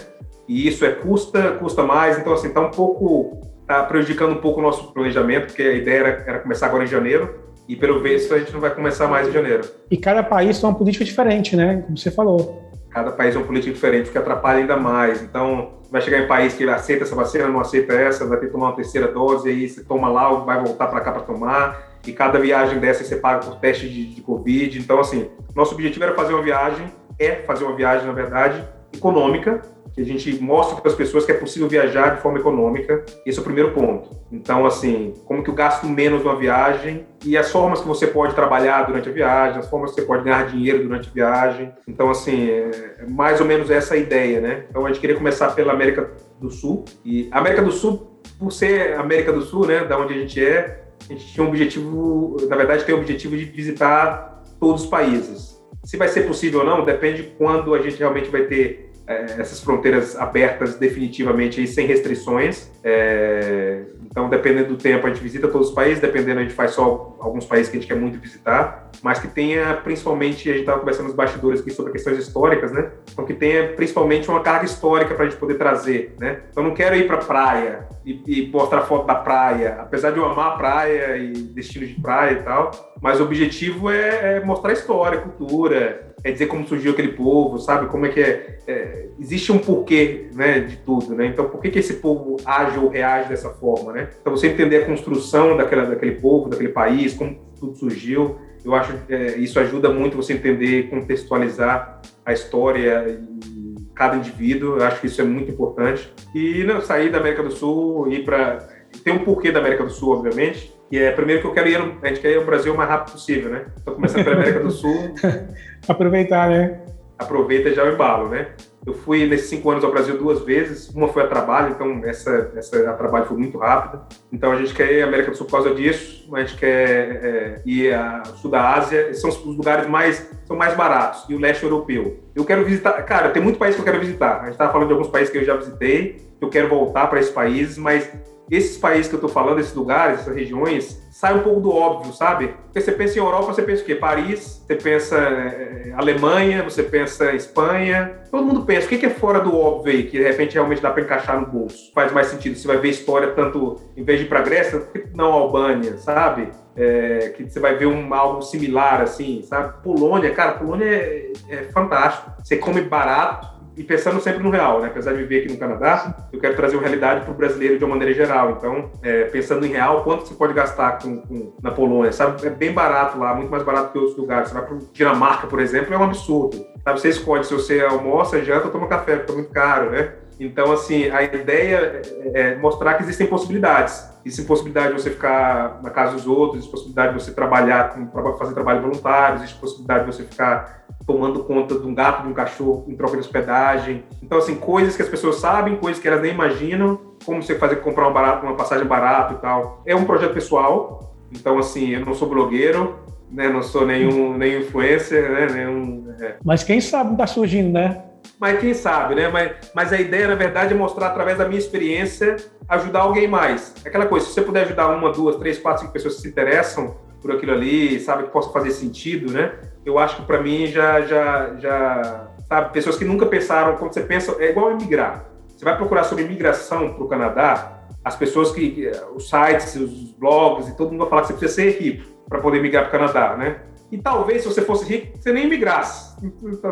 E isso é custa, custa mais, então assim, tá um pouco, tá prejudicando um pouco o nosso planejamento, porque a ideia era, era começar agora em janeiro, e pelo visto a gente não vai começar mais em janeiro. E cada país tem uma política diferente, né? Como você falou. Cada país é uma política diferente, que atrapalha ainda mais. Então, vai chegar em país que aceita essa vacina, não aceita essa, vai ter que tomar uma terceira dose, aí você toma lá, vai voltar para cá para tomar, e cada viagem dessa você paga por teste de, de Covid. Então, assim, nosso objetivo era fazer uma viagem, é fazer uma viagem, na verdade, econômica, que a gente mostra para as pessoas que é possível viajar de forma econômica. Esse é o primeiro ponto. Então, assim, como que eu gasto menos numa viagem e as formas que você pode trabalhar durante a viagem, as formas que você pode ganhar dinheiro durante a viagem. Então, assim, é mais ou menos essa a ideia, né? Então, a gente queria começar pela América do Sul. E a América do Sul, por ser América do Sul, né, da onde a gente é, a gente tinha um objetivo, na verdade, tem o objetivo de visitar todos os países. Se vai ser possível ou não, depende de quando a gente realmente vai ter é, essas fronteiras abertas definitivamente sem restrições. É, então, dependendo do tempo, a gente visita todos os países, dependendo, a gente faz só alguns países que a gente quer muito visitar, mas que tenha principalmente, a gente estava conversando nos bastidores aqui sobre questões históricas, né? Então, que tenha principalmente uma carga histórica para a gente poder trazer, né? Então, não quero ir para praia e, e mostrar foto da praia, apesar de eu amar a praia e destino de praia e tal, mas o objetivo é, é mostrar história, cultura, é dizer como surgiu aquele povo, sabe? Como é que é, é, existe um porquê, né, de tudo, né? Então, por que que esse povo age ou reage dessa forma, né? Então, você entender a construção daquela, daquele povo, daquele país, como tudo surgiu, eu acho que é, isso ajuda muito você entender, contextualizar a história e cada indivíduo. Eu acho que isso é muito importante. E não, sair da América do Sul, ir para tem um porquê da América do Sul, obviamente, e é primeiro que eu quero ir, a gente quer ir ao Brasil o mais rápido possível, né? Então, começando pela América do Sul. Aproveitar, né? Aproveita já o embalo, né? Eu fui nesses cinco anos ao Brasil duas vezes, uma foi a trabalho, então essa, essa a trabalho foi muito rápida. Então a gente quer ir à América do Sul por causa disso, a gente quer é, ir ao sul da Ásia, são os lugares mais, são mais baratos, e o leste europeu. Eu quero visitar, cara, tem muito país que eu quero visitar. A gente estava falando de alguns países que eu já visitei, eu quero voltar para esses países, mas esses países que eu estou falando, esses lugares, essas regiões, sai um pouco do óbvio, sabe? Porque você pensa em Europa, você pensa o quê? Paris, você pensa é, Alemanha, você pensa Espanha. Todo mundo pensa, o que é fora do óbvio aí, que de repente realmente dá para encaixar no bolso? Faz mais sentido. Você vai ver história tanto, em vez de ir para Grécia, não Albânia, sabe? É, que você vai ver um, algo similar, assim, sabe? Polônia, cara, Polônia é, é fantástico. Você come barato, e pensando sempre no real, né? Apesar de viver aqui no Canadá, eu quero trazer uma realidade para o brasileiro de uma maneira geral. Então, é, pensando em real, quanto você pode gastar com, com, na Polônia? Sabe? É bem barato lá, muito mais barato que outros lugares. Você vai para Dinamarca, por exemplo, é um absurdo. Sabe? Você escolhe se você almoça, janta ou toma café, porque é muito caro, né? Então, assim, a ideia é mostrar que existem possibilidades. Existe possibilidade de você ficar na casa dos outros, existe possibilidade de você trabalhar, fazer trabalho voluntário, existe possibilidade de você ficar tomando conta de um gato, de um cachorro em troca de hospedagem. Então, assim, coisas que as pessoas sabem, coisas que elas nem imaginam, como você fazer comprar um barato, uma passagem barata e tal. É um projeto pessoal, então, assim, eu não sou blogueiro, né, não sou nenhum, nenhum influencer, né, nenhum... É. Mas quem sabe está surgindo, né? Mas quem sabe, né? Mas, mas a ideia, na verdade, é mostrar através da minha experiência, ajudar alguém mais. Aquela coisa, se você puder ajudar uma, duas, três, quatro, cinco pessoas que se interessam por aquilo ali, sabe, que possa fazer sentido, né? Eu acho que para mim já, já, já, sabe, pessoas que nunca pensaram, quando você pensa, é igual emigrar. Você vai procurar sobre imigração para o Canadá, as pessoas que, os sites, os blogs e todo mundo vai falar que você precisa ser rico para poder migrar para o Canadá, né? E talvez, se você fosse rico, você nem migrasse.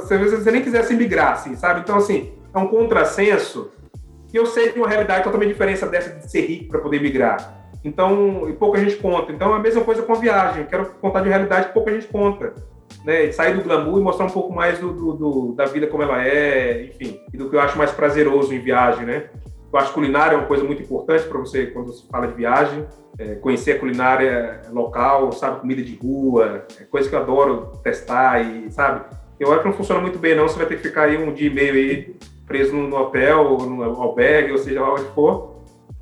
Se você nem quisesse migrar, assim, sabe? Então, assim, é um contrassenso. E eu sei de uma realidade totalmente diferente dessa de ser rico para poder migrar. Então, e pouca gente conta. Então, é a mesma coisa com a viagem. Quero contar de realidade que pouca gente conta. Né? Sair do glamour e mostrar um pouco mais do, do, do, da vida como ela é, enfim, e do que eu acho mais prazeroso em viagem, né? Eu acho culinária é uma coisa muito importante para você quando você fala de viagem. É, conhecer a culinária local, sabe, comida de rua, é coisa que eu adoro testar e, sabe, eu acho que não funciona muito bem não, você vai ter que ficar aí um dia e meio aí preso no, hotel, no albergue, ou seja lá onde for,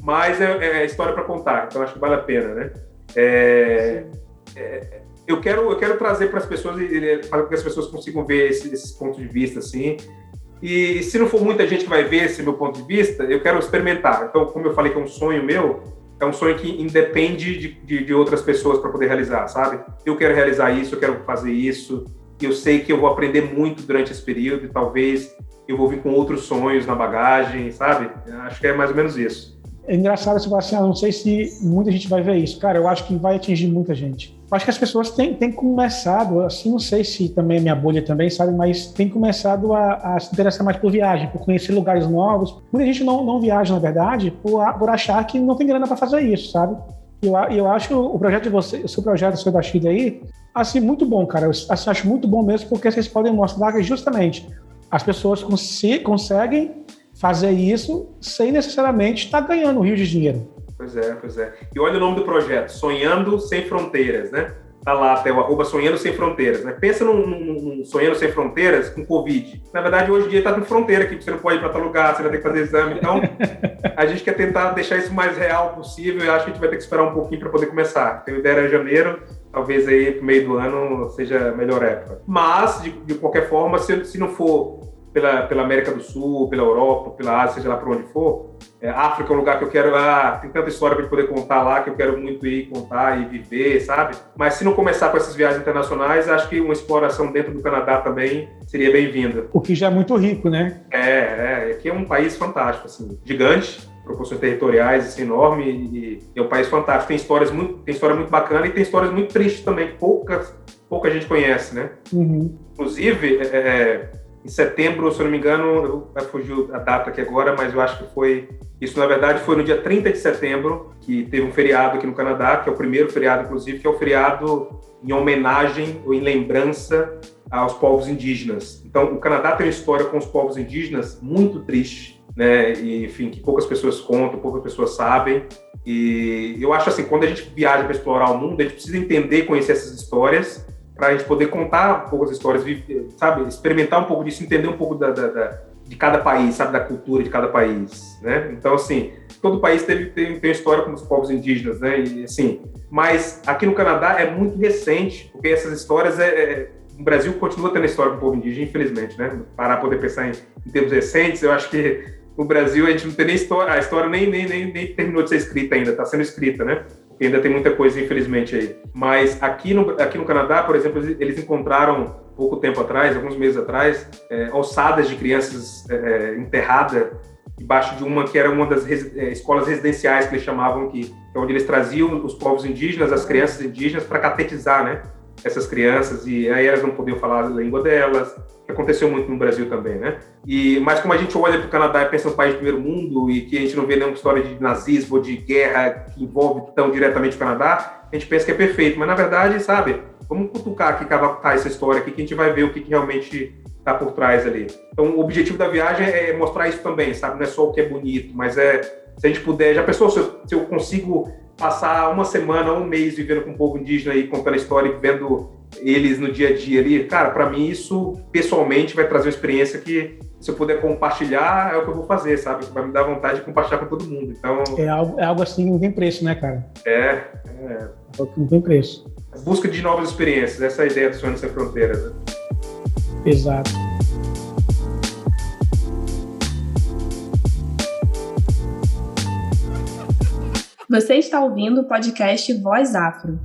mas é, é história para contar, então acho que vale a pena, né? É, é, eu quero eu quero trazer para as pessoas para que as pessoas consigam ver esse, esses pontos de vista assim e se não for muita gente que vai ver esse meu ponto de vista eu quero experimentar então como eu falei que é um sonho meu é um sonho que independe de, de, de outras pessoas para poder realizar, sabe? Eu quero realizar isso, eu quero fazer isso, eu sei que eu vou aprender muito durante esse período e talvez eu vou vir com outros sonhos na bagagem, sabe? Acho que é mais ou menos isso. É engraçado você falar assim, ah, não sei se muita gente vai ver isso. Cara, eu acho que vai atingir muita gente. Acho que as pessoas têm, têm começado, assim, não sei se também é minha bolha também, sabe, mas tem começado a, a, se interessar mais por viagem, por conhecer lugares novos. Muita gente não, não viaja, na verdade, por, por achar que não tem grana para fazer isso, sabe? E eu, eu acho o projeto de você, o seu projeto, o seu da Chile aí, assim, muito bom, cara. Eu assim, acho muito bom mesmo, porque vocês podem mostrar que justamente as pessoas cons conseguem fazer isso sem necessariamente estar ganhando rios de dinheiro. Pois é, pois é. E olha o nome do projeto, Sonhando Sem Fronteiras, né? Tá lá até o arroba Sonhando Sem Fronteiras, né? Pensa num, num, num Sonhando Sem Fronteiras com Covid. Na verdade, hoje em dia tá com fronteira aqui, você não pode ir para tal lugar, você vai ter que fazer exame. Então, a gente quer tentar deixar isso o mais real possível e acho que a gente vai ter que esperar um pouquinho para poder começar. Tem ideia era janeiro, talvez aí pro meio do ano seja a melhor época. Mas, de, de qualquer forma, se, se não for pela, pela América do Sul, pela Europa, pela Ásia, seja lá por onde for. É, África é um lugar que eu quero, ah, tem tanta história para poder contar lá que eu quero muito ir contar e viver, sabe? Mas se não começar com essas viagens internacionais, acho que uma exploração dentro do Canadá também seria bem-vinda. O que já é muito rico, né? É, é, aqui é um país fantástico, assim, gigante, proporções territoriais assim, enorme e, é um país fantástico. Tem histórias muito, tem história muito bacana e tem histórias muito tristes também, que pouca, pouca gente conhece, né? Uhum. Inclusive, é, é em setembro, se eu não me engano, vai fugir a data aqui agora, mas eu acho que foi. Isso, na verdade, foi no dia 30 de setembro, que teve um feriado aqui no Canadá, que é o primeiro feriado, inclusive, que é o feriado em homenagem ou em lembrança aos povos indígenas. Então, o Canadá tem uma história com os povos indígenas muito triste, né? E, enfim, que poucas pessoas contam, poucas pessoas sabem. E eu acho assim, quando a gente viaja para explorar o mundo, a gente precisa entender, conhecer essas histórias para a gente poder contar um pouco as histórias, sabe, experimentar um pouco disso, entender um pouco da, da, da, de cada país, sabe, da cultura de cada país, né? Então, assim, todo país teve, tem, tem história com os povos indígenas, né? E, assim, mas aqui no Canadá é muito recente, porque essas histórias é, é o Brasil continua tendo história com o povo indígena, infelizmente, né? Parar poder pensar em, em termos recentes, eu acho que no Brasil a gente não tem nem história, a história nem, nem, nem, nem terminou de ser escrita ainda, está sendo escrita, né? Ainda tem muita coisa, infelizmente, aí. Mas aqui no, aqui no Canadá, por exemplo, eles encontraram, pouco tempo atrás, alguns meses atrás, é, alçadas de crianças é, enterradas debaixo de uma que era uma das res, é, escolas residenciais que eles chamavam que é onde eles traziam os povos indígenas, as crianças indígenas para catetizar, né? Essas crianças e aí elas não podiam falar a língua delas, que aconteceu muito no Brasil também, né? E mas como a gente olha para o Canadá e pensa no país do primeiro mundo e que a gente não vê nenhuma história de nazismo ou de guerra que envolve tão diretamente o Canadá, a gente pensa que é perfeito, mas na verdade, sabe? Vamos cutucar aqui, cavacar essa história aqui que a gente vai ver o que, que realmente está por trás ali. Então, o objetivo da viagem é mostrar isso também, sabe? Não é só o que é bonito, mas é se a gente puder. Já pensou se eu, se eu consigo passar uma semana, um mês vivendo com o povo indígena e contando história e vendo eles no dia a dia ali, cara, para mim isso pessoalmente vai trazer uma experiência que se eu puder compartilhar é o que eu vou fazer, sabe? Vai me dar vontade de compartilhar com todo mundo. Então é algo, é algo assim que não tem preço, né, cara? É, é. é algo que não tem preço. Busca de novas experiências, essa é a ideia do Sonho Sem Fronteiras. Né? Exato. Você está ouvindo o podcast Voz Afro.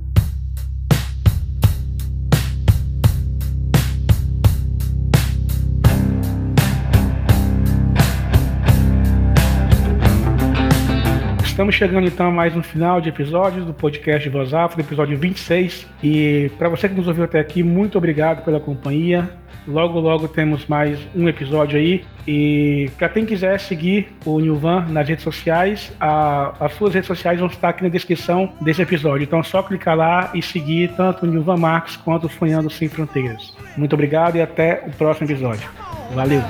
Estamos chegando então a mais um final de episódio do podcast Voz Afro, episódio 26. E para você que nos ouviu até aqui, muito obrigado pela companhia. Logo, logo temos mais um episódio aí. E para quem quiser seguir o Nilvan nas redes sociais, a, as suas redes sociais vão estar aqui na descrição desse episódio. Então é só clicar lá e seguir tanto o Nilvan Marcos quanto o Sonhando Sem Fronteiras. Muito obrigado e até o próximo episódio. Valeu!